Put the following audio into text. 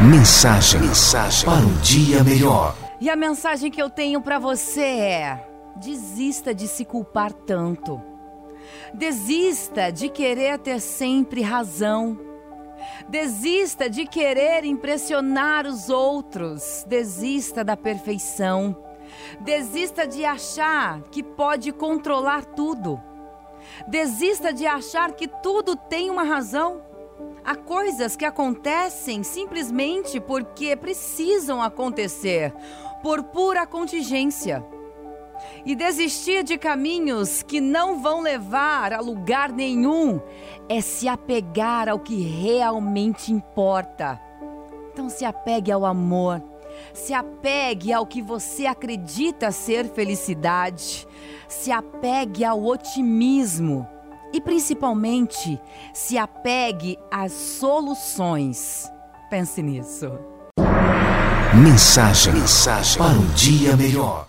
Mensagem, mensagem para um dia melhor. E a mensagem que eu tenho para você é: desista de se culpar tanto. Desista de querer ter sempre razão. Desista de querer impressionar os outros. Desista da perfeição. Desista de achar que pode controlar tudo. Desista de achar que tudo tem uma razão. Há coisas que acontecem simplesmente porque precisam acontecer, por pura contingência. E desistir de caminhos que não vão levar a lugar nenhum é se apegar ao que realmente importa. Então se apegue ao amor, se apegue ao que você acredita ser felicidade, se apegue ao otimismo e principalmente se apegue às soluções. Pense nisso. Mensagem, mensagem para um dia melhor.